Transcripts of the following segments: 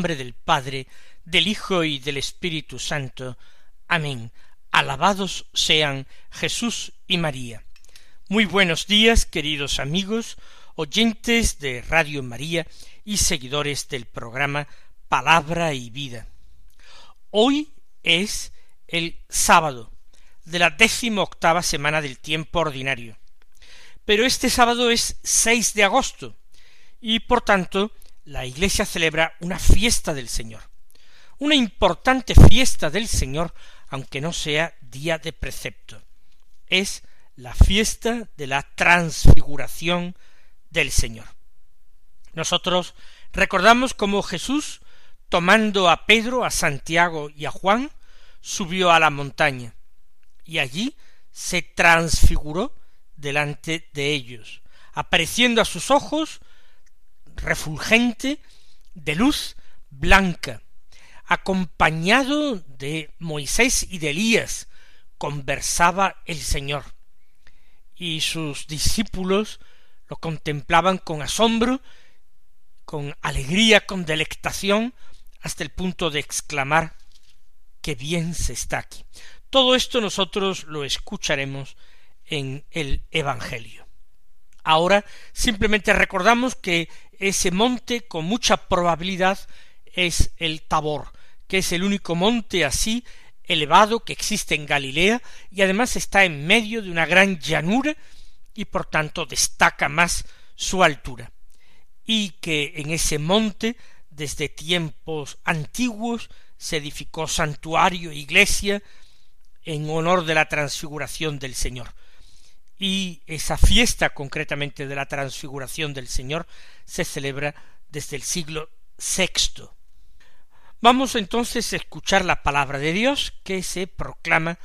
Nombre del Padre, del Hijo y del Espíritu Santo. Amén. Alabados sean Jesús y María. Muy buenos días, queridos amigos, oyentes de Radio María y seguidores del programa Palabra y Vida. Hoy es el sábado de la décimo octava semana del tiempo ordinario. Pero este sábado es 6 de agosto y por tanto la Iglesia celebra una fiesta del Señor una importante fiesta del Señor, aunque no sea día de precepto. Es la fiesta de la transfiguración del Señor. Nosotros recordamos cómo Jesús, tomando a Pedro, a Santiago y a Juan, subió a la montaña, y allí se transfiguró delante de ellos, apareciendo a sus ojos refulgente de luz blanca, acompañado de Moisés y de Elías, conversaba el Señor, y sus discípulos lo contemplaban con asombro, con alegría, con delectación, hasta el punto de exclamar qué bien se está aquí. Todo esto nosotros lo escucharemos en el Evangelio. Ahora simplemente recordamos que ese monte con mucha probabilidad es el Tabor, que es el único monte así elevado que existe en Galilea y además está en medio de una gran llanura y por tanto destaca más su altura y que en ese monte desde tiempos antiguos se edificó santuario e iglesia en honor de la transfiguración del Señor. Y esa fiesta concretamente de la transfiguración del Señor se celebra desde el siglo sexto Vamos entonces a escuchar la palabra de Dios que se proclama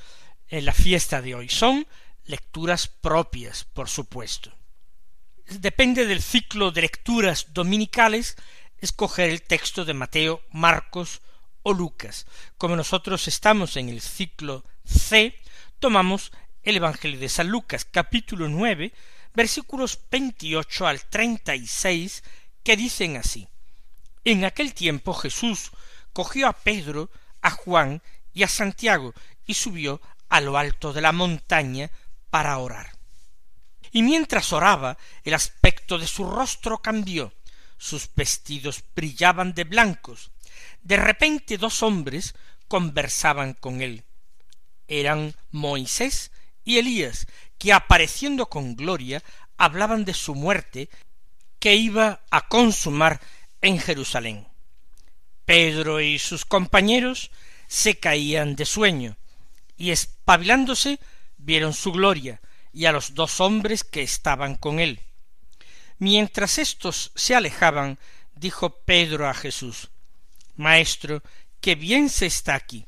en la fiesta de hoy. Son lecturas propias, por supuesto. Depende del ciclo de lecturas dominicales escoger el texto de Mateo, Marcos o Lucas. Como nosotros estamos en el ciclo C, tomamos el Evangelio de San Lucas, capítulo nueve, versículos veintiocho al treinta y seis, que dicen así. En aquel tiempo Jesús cogió a Pedro, a Juan y a Santiago y subió a lo alto de la montaña para orar. Y mientras oraba, el aspecto de su rostro cambió, sus vestidos brillaban de blancos. De repente dos hombres conversaban con él. Eran Moisés y Elías, que apareciendo con gloria hablaban de su muerte que iba a consumar en Jerusalén. Pedro y sus compañeros se caían de sueño, y espabilándose vieron su gloria y a los dos hombres que estaban con él. Mientras éstos se alejaban, dijo Pedro a Jesús Maestro, qué bien se está aquí.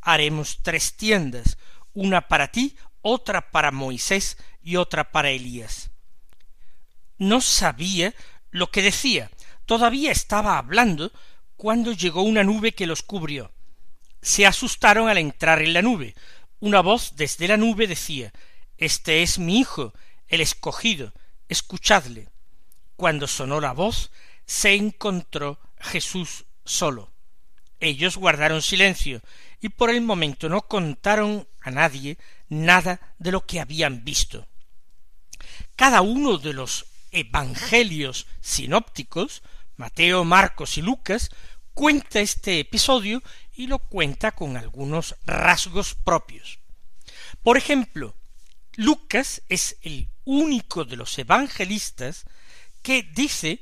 Haremos tres tiendas, una para ti, otra para Moisés y otra para Elías. No sabía lo que decía, todavía estaba hablando cuando llegó una nube que los cubrió. Se asustaron al entrar en la nube. Una voz desde la nube decía Este es mi hijo, el escogido, escuchadle. Cuando sonó la voz, se encontró Jesús solo. Ellos guardaron silencio y por el momento no contaron a nadie nada de lo que habían visto. Cada uno de los evangelios sinópticos Mateo, Marcos y Lucas cuenta este episodio y lo cuenta con algunos rasgos propios. Por ejemplo, Lucas es el único de los evangelistas que dice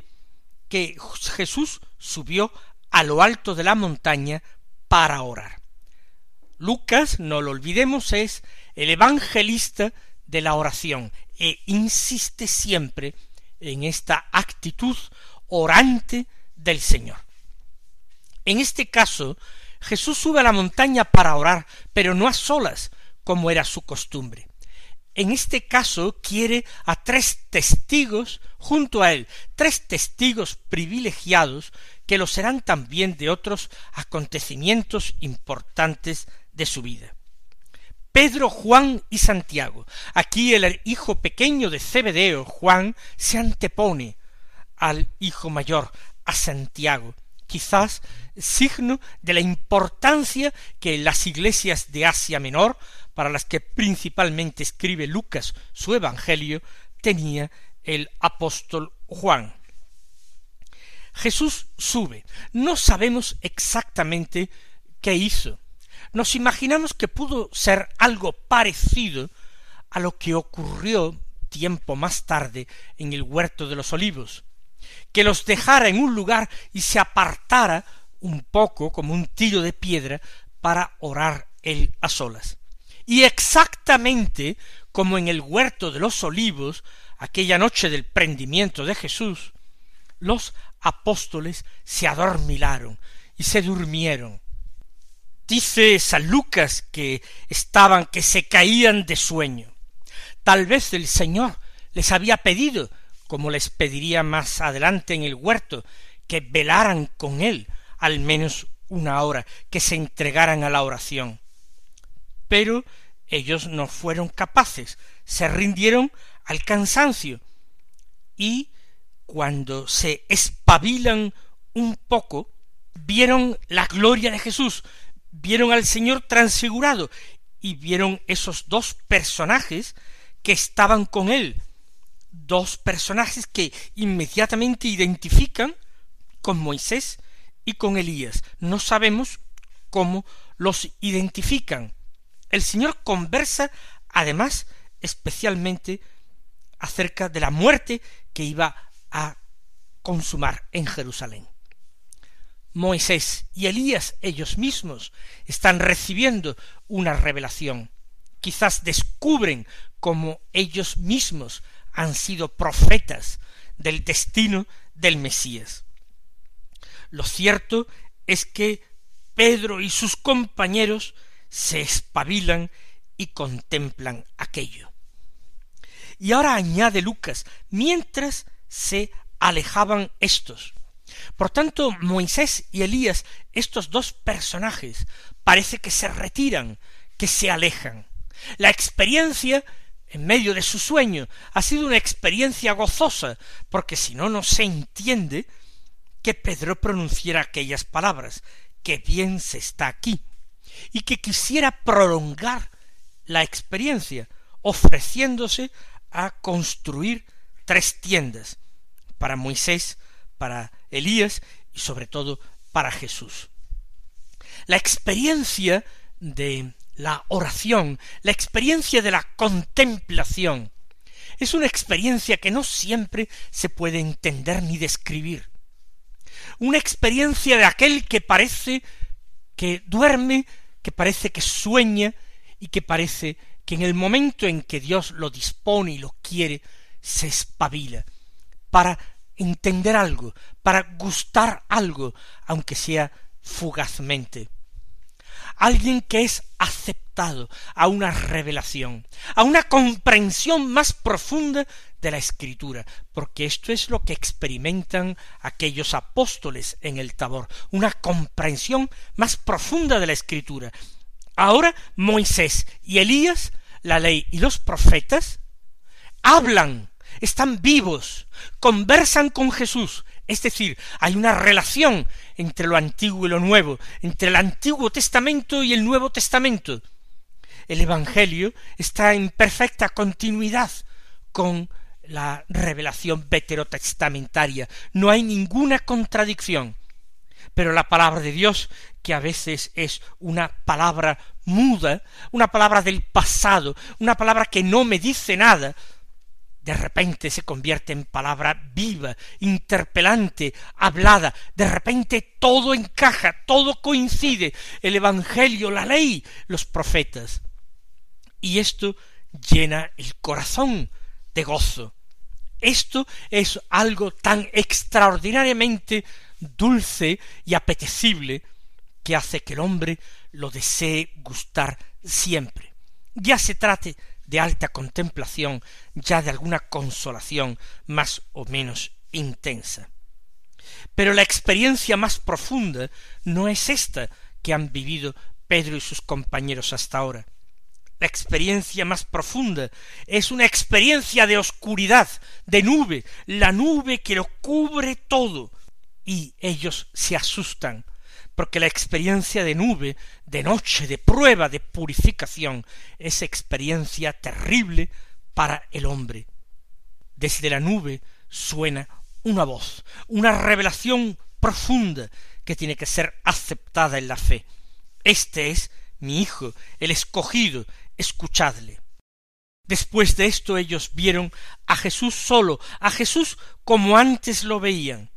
que Jesús subió a lo alto de la montaña para orar. Lucas, no lo olvidemos, es el evangelista de la oración e insiste siempre en esta actitud orante del Señor. En este caso, Jesús sube a la montaña para orar, pero no a solas, como era su costumbre. En este caso quiere a tres testigos junto a él, tres testigos privilegiados que lo serán también de otros acontecimientos importantes de su vida. Pedro, Juan y Santiago. Aquí el hijo pequeño de Zebedeo, Juan, se antepone al hijo mayor, a Santiago, quizás signo de la importancia que las iglesias de Asia Menor, para las que principalmente escribe Lucas su Evangelio, tenía el apóstol Juan. Jesús sube. No sabemos exactamente qué hizo. Nos imaginamos que pudo ser algo parecido a lo que ocurrió tiempo más tarde en el huerto de los olivos, que los dejara en un lugar y se apartara un poco como un tiro de piedra para orar él a solas. Y exactamente como en el huerto de los olivos, aquella noche del prendimiento de Jesús, los apóstoles se adormilaron y se durmieron. Dice San Lucas que estaban, que se caían de sueño. Tal vez el Señor les había pedido, como les pediría más adelante en el huerto, que velaran con él al menos una hora, que se entregaran a la oración. Pero ellos no fueron capaces, se rindieron al cansancio y cuando se espabilan un poco, vieron la gloria de Jesús, vieron al Señor transfigurado y vieron esos dos personajes que estaban con él, dos personajes que inmediatamente identifican con Moisés y con Elías. No sabemos cómo los identifican. El Señor conversa además especialmente acerca de la muerte que iba a consumar en Jerusalén. Moisés y Elías ellos mismos están recibiendo una revelación. Quizás descubren como ellos mismos han sido profetas del destino del Mesías. Lo cierto es que Pedro y sus compañeros se espabilan y contemplan aquello. Y ahora añade Lucas, mientras se alejaban estos. Por tanto, Moisés y Elías, estos dos personajes, parece que se retiran, que se alejan. La experiencia en medio de su sueño ha sido una experiencia gozosa, porque si no, no se entiende que Pedro pronunciara aquellas palabras, que bien se está aquí, y que quisiera prolongar la experiencia, ofreciéndose a construir tres tiendas, para Moisés, para Elías y sobre todo para Jesús. La experiencia de la oración, la experiencia de la contemplación, es una experiencia que no siempre se puede entender ni describir. Una experiencia de aquel que parece que duerme, que parece que sueña y que parece que en el momento en que Dios lo dispone y lo quiere, se espabila para entender algo, para gustar algo, aunque sea fugazmente. Alguien que es aceptado a una revelación, a una comprensión más profunda de la escritura, porque esto es lo que experimentan aquellos apóstoles en el tabor, una comprensión más profunda de la escritura. Ahora Moisés y Elías, la ley y los profetas, hablan están vivos, conversan con Jesús, es decir, hay una relación entre lo antiguo y lo nuevo, entre el Antiguo Testamento y el Nuevo Testamento. El Evangelio está en perfecta continuidad con la revelación veterotestamentaria. No hay ninguna contradicción. Pero la palabra de Dios, que a veces es una palabra muda, una palabra del pasado, una palabra que no me dice nada, de repente se convierte en palabra viva, interpelante, hablada, de repente todo encaja, todo coincide, el Evangelio, la ley, los profetas. Y esto llena el corazón de gozo. Esto es algo tan extraordinariamente dulce y apetecible que hace que el hombre lo desee gustar siempre. Ya se trate de alta contemplación, ya de alguna consolación más o menos intensa. Pero la experiencia más profunda no es esta que han vivido Pedro y sus compañeros hasta ahora. La experiencia más profunda es una experiencia de oscuridad, de nube, la nube que lo cubre todo, y ellos se asustan, porque la experiencia de nube, de noche, de prueba, de purificación, es experiencia terrible para el hombre. Desde la nube suena una voz, una revelación profunda que tiene que ser aceptada en la fe. Este es mi Hijo, el escogido, escuchadle. Después de esto ellos vieron a Jesús solo, a Jesús como antes lo veían,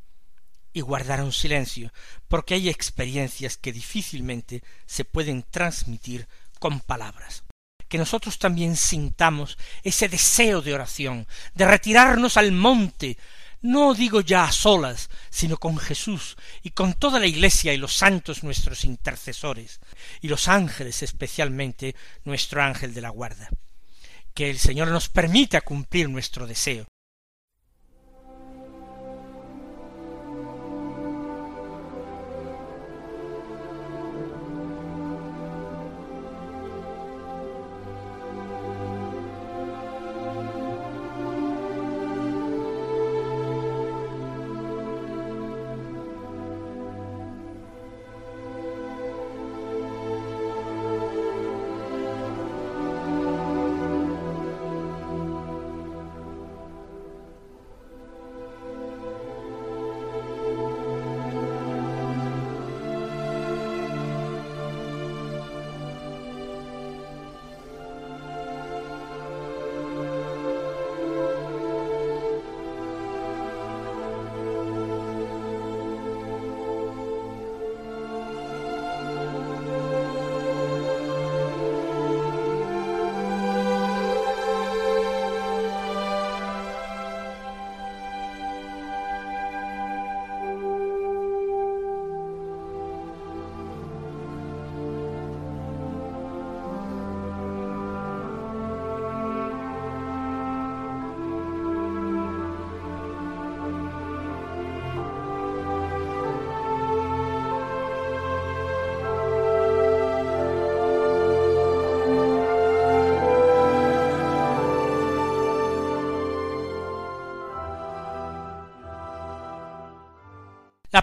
y guardaron silencio, porque hay experiencias que difícilmente se pueden transmitir con palabras. Que nosotros también sintamos ese deseo de oración, de retirarnos al monte, no digo ya a solas, sino con Jesús y con toda la Iglesia y los santos nuestros intercesores, y los ángeles especialmente nuestro ángel de la guarda. Que el Señor nos permita cumplir nuestro deseo,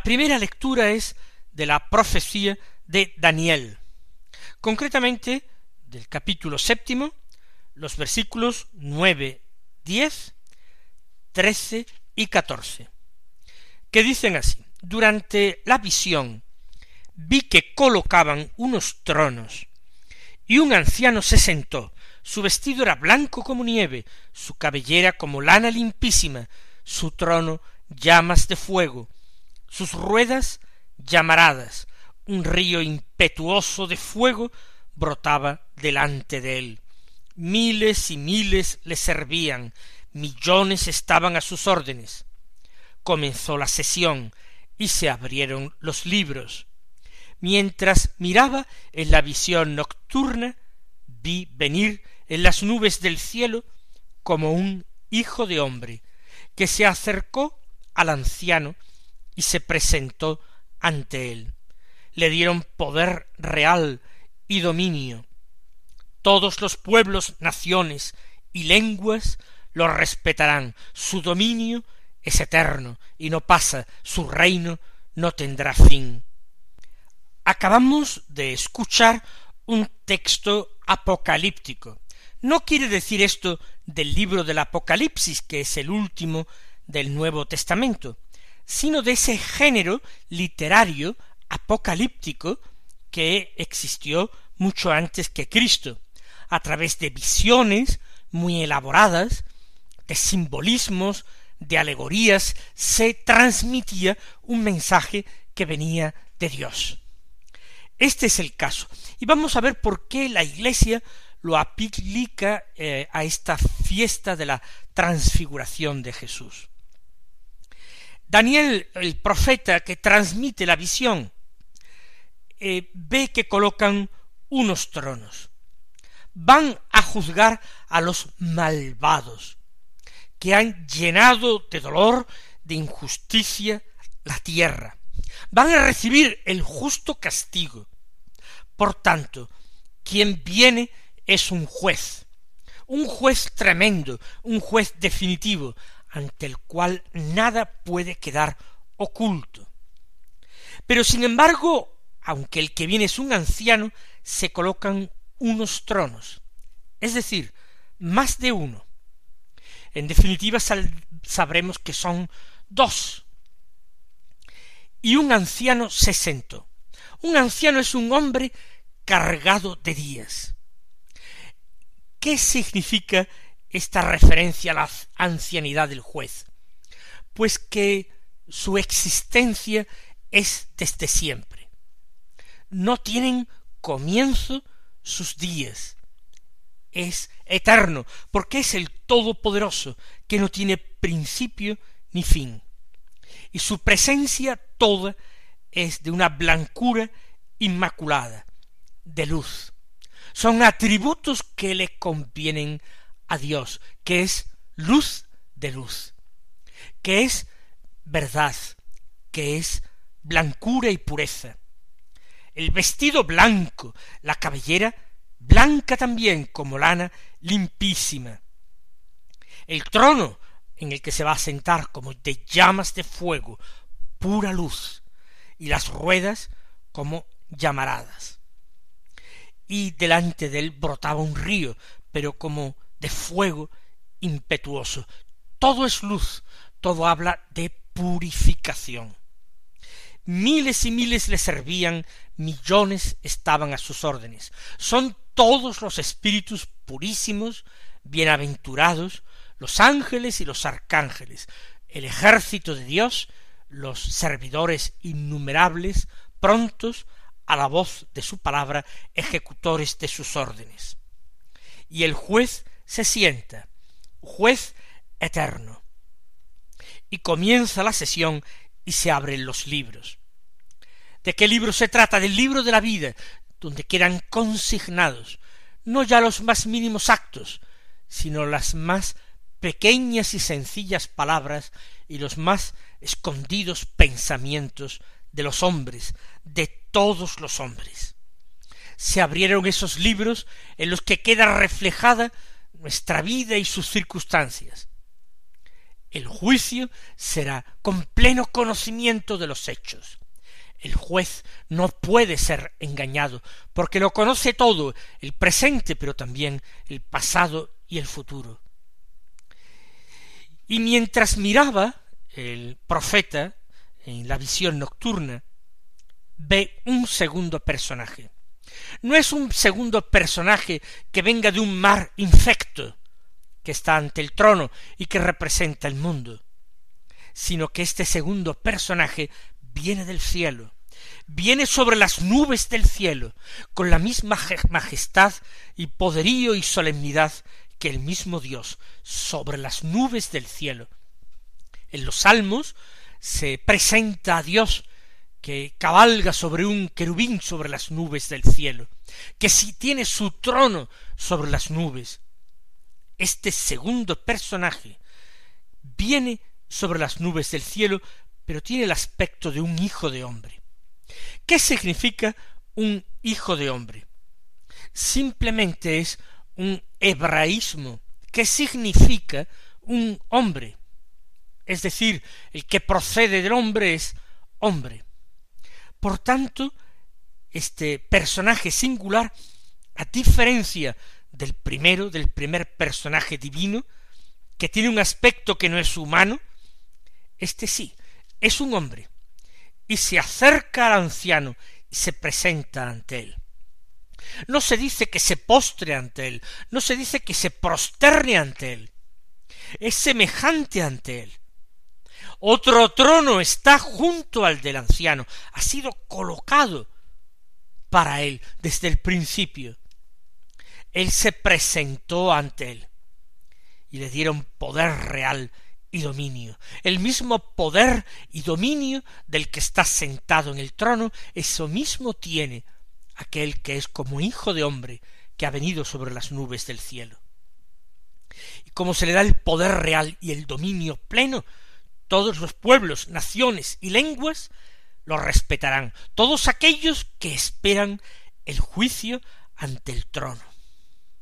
primera lectura es de la profecía de Daniel, concretamente del capítulo séptimo, los versículos nueve, diez, trece y catorce, que dicen así Durante la visión vi que colocaban unos tronos, y un anciano se sentó, su vestido era blanco como nieve, su cabellera como lana limpísima, su trono llamas de fuego, sus ruedas llamaradas, un río impetuoso de fuego brotaba delante de él. Miles y miles le servían, millones estaban a sus órdenes. Comenzó la sesión y se abrieron los libros. Mientras miraba en la visión nocturna, vi venir en las nubes del cielo como un hijo de hombre, que se acercó al anciano y se presentó ante él. Le dieron poder real y dominio. Todos los pueblos, naciones y lenguas lo respetarán. Su dominio es eterno y no pasa, su reino no tendrá fin. Acabamos de escuchar un texto apocalíptico. No quiere decir esto del libro del Apocalipsis, que es el último del Nuevo Testamento, sino de ese género literario apocalíptico que existió mucho antes que Cristo, a través de visiones muy elaboradas, de simbolismos, de alegorías, se transmitía un mensaje que venía de Dios. Este es el caso. Y vamos a ver por qué la Iglesia lo aplica eh, a esta fiesta de la transfiguración de Jesús. Daniel, el profeta que transmite la visión, eh, ve que colocan unos tronos. Van a juzgar a los malvados, que han llenado de dolor, de injusticia la tierra. Van a recibir el justo castigo. Por tanto, quien viene es un juez, un juez tremendo, un juez definitivo, ante el cual nada puede quedar oculto. Pero sin embargo, aunque el que viene es un anciano, se colocan unos tronos, es decir, más de uno. En definitiva, sabremos que son dos. Y un anciano se sentó. Un anciano es un hombre cargado de días. ¿Qué significa esta referencia a la ancianidad del juez? Pues que su existencia es desde siempre. No tienen comienzo sus días. Es eterno, porque es el Todopoderoso, que no tiene principio ni fin. Y su presencia toda es de una blancura inmaculada, de luz son atributos que le convienen a Dios, que es luz de luz, que es verdad, que es blancura y pureza. El vestido blanco, la cabellera blanca también como lana limpísima. El trono en el que se va a sentar como de llamas de fuego, pura luz, y las ruedas como llamaradas y delante de él brotaba un río, pero como de fuego impetuoso. Todo es luz, todo habla de purificación. Miles y miles le servían, millones estaban a sus órdenes. Son todos los espíritus purísimos, bienaventurados, los ángeles y los arcángeles, el ejército de Dios, los servidores innumerables, prontos a la voz de su palabra, ejecutores de sus órdenes. Y el juez se sienta, juez eterno. Y comienza la sesión y se abren los libros. ¿De qué libro se trata? Del libro de la vida, donde quedan consignados no ya los más mínimos actos, sino las más pequeñas y sencillas palabras y los más escondidos pensamientos de los hombres, de todos los hombres. Se abrieron esos libros en los que queda reflejada nuestra vida y sus circunstancias. El juicio será con pleno conocimiento de los hechos. El juez no puede ser engañado, porque lo conoce todo, el presente, pero también el pasado y el futuro. Y mientras miraba el profeta en la visión nocturna, ve un segundo personaje. No es un segundo personaje que venga de un mar infecto, que está ante el trono y que representa el mundo, sino que este segundo personaje viene del cielo, viene sobre las nubes del cielo, con la misma majestad y poderío y solemnidad que el mismo Dios sobre las nubes del cielo. En los salmos se presenta a Dios que cabalga sobre un querubín sobre las nubes del cielo, que si tiene su trono sobre las nubes. Este segundo personaje viene sobre las nubes del cielo, pero tiene el aspecto de un hijo de hombre. ¿Qué significa un hijo de hombre? Simplemente es un hebraísmo que significa un hombre. Es decir, el que procede del hombre es hombre. Por tanto, este personaje singular, a diferencia del primero, del primer personaje divino, que tiene un aspecto que no es humano, este sí, es un hombre, y se acerca al anciano y se presenta ante él. No se dice que se postre ante él, no se dice que se prosterne ante él, es semejante ante él. Otro trono está junto al del anciano, ha sido colocado para él desde el principio. Él se presentó ante él y le dieron poder real y dominio. El mismo poder y dominio del que está sentado en el trono, eso mismo tiene aquel que es como hijo de hombre que ha venido sobre las nubes del cielo. Y como se le da el poder real y el dominio pleno, todos los pueblos, naciones y lenguas lo respetarán, todos aquellos que esperan el juicio ante el trono.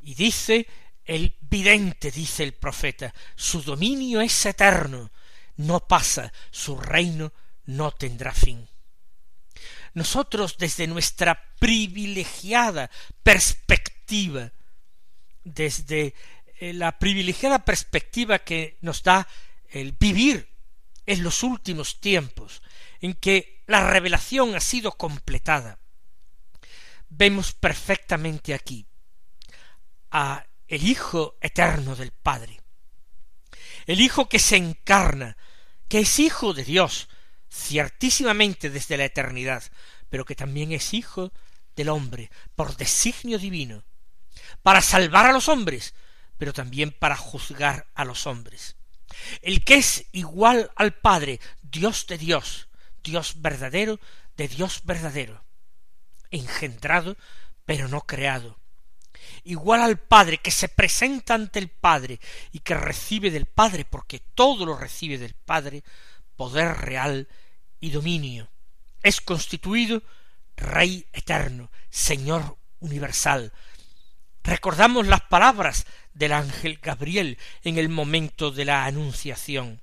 Y dice el vidente, dice el profeta, su dominio es eterno, no pasa, su reino no tendrá fin. Nosotros desde nuestra privilegiada perspectiva, desde eh, la privilegiada perspectiva que nos da el vivir en los últimos tiempos, en que la revelación ha sido completada, vemos perfectamente aquí a el Hijo eterno del Padre, el Hijo que se encarna, que es Hijo de Dios, ciertísimamente desde la eternidad, pero que también es Hijo del hombre, por designio divino, para salvar a los hombres, pero también para juzgar a los hombres. El que es igual al Padre, Dios de Dios, Dios verdadero de Dios verdadero, engendrado, pero no creado, igual al Padre, que se presenta ante el Padre y que recibe del Padre, porque todo lo recibe del Padre, poder real y dominio. Es constituido Rey eterno, Señor universal. Recordamos las palabras del ángel Gabriel en el momento de la anunciación.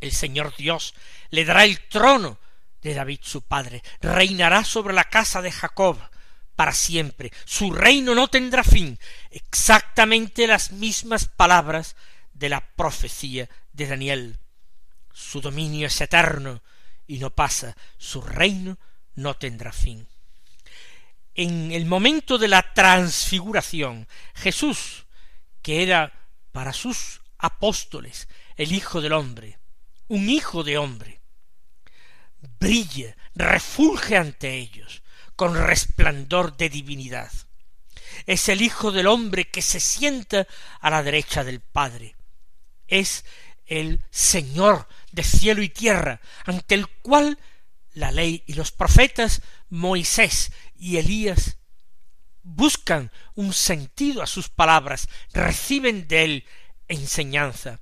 El Señor Dios le dará el trono de David su padre, reinará sobre la casa de Jacob para siempre, su reino no tendrá fin, exactamente las mismas palabras de la profecía de Daniel. Su dominio es eterno y no pasa, su reino no tendrá fin. En el momento de la transfiguración, Jesús que era para sus apóstoles el Hijo del hombre, un Hijo de hombre, brilla, refulge ante ellos con resplandor de divinidad. Es el Hijo del hombre que se sienta a la derecha del Padre. Es el Señor de cielo y tierra, ante el cual la ley y los profetas, Moisés y Elías buscan un sentido a sus palabras, reciben de él enseñanza.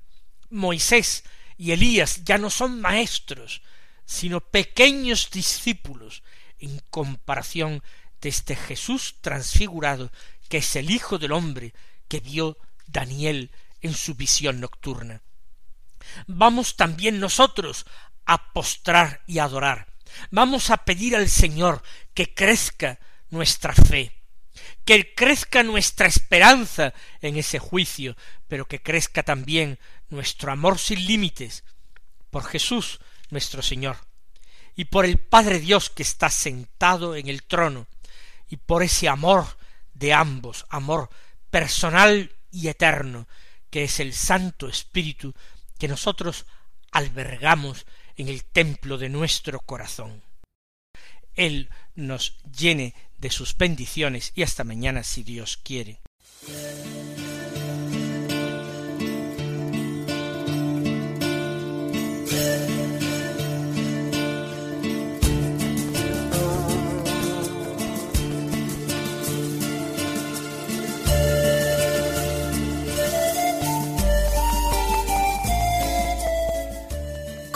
Moisés y Elías ya no son maestros, sino pequeños discípulos en comparación de este Jesús transfigurado, que es el Hijo del hombre que vio Daniel en su visión nocturna. Vamos también nosotros a postrar y adorar. Vamos a pedir al Señor que crezca nuestra fe, que crezca nuestra esperanza en ese juicio, pero que crezca también nuestro amor sin límites por Jesús nuestro Señor, y por el Padre Dios que está sentado en el trono, y por ese amor de ambos, amor personal y eterno, que es el Santo Espíritu que nosotros albergamos en el templo de nuestro corazón. Él nos llene de sus bendiciones y hasta mañana si Dios quiere.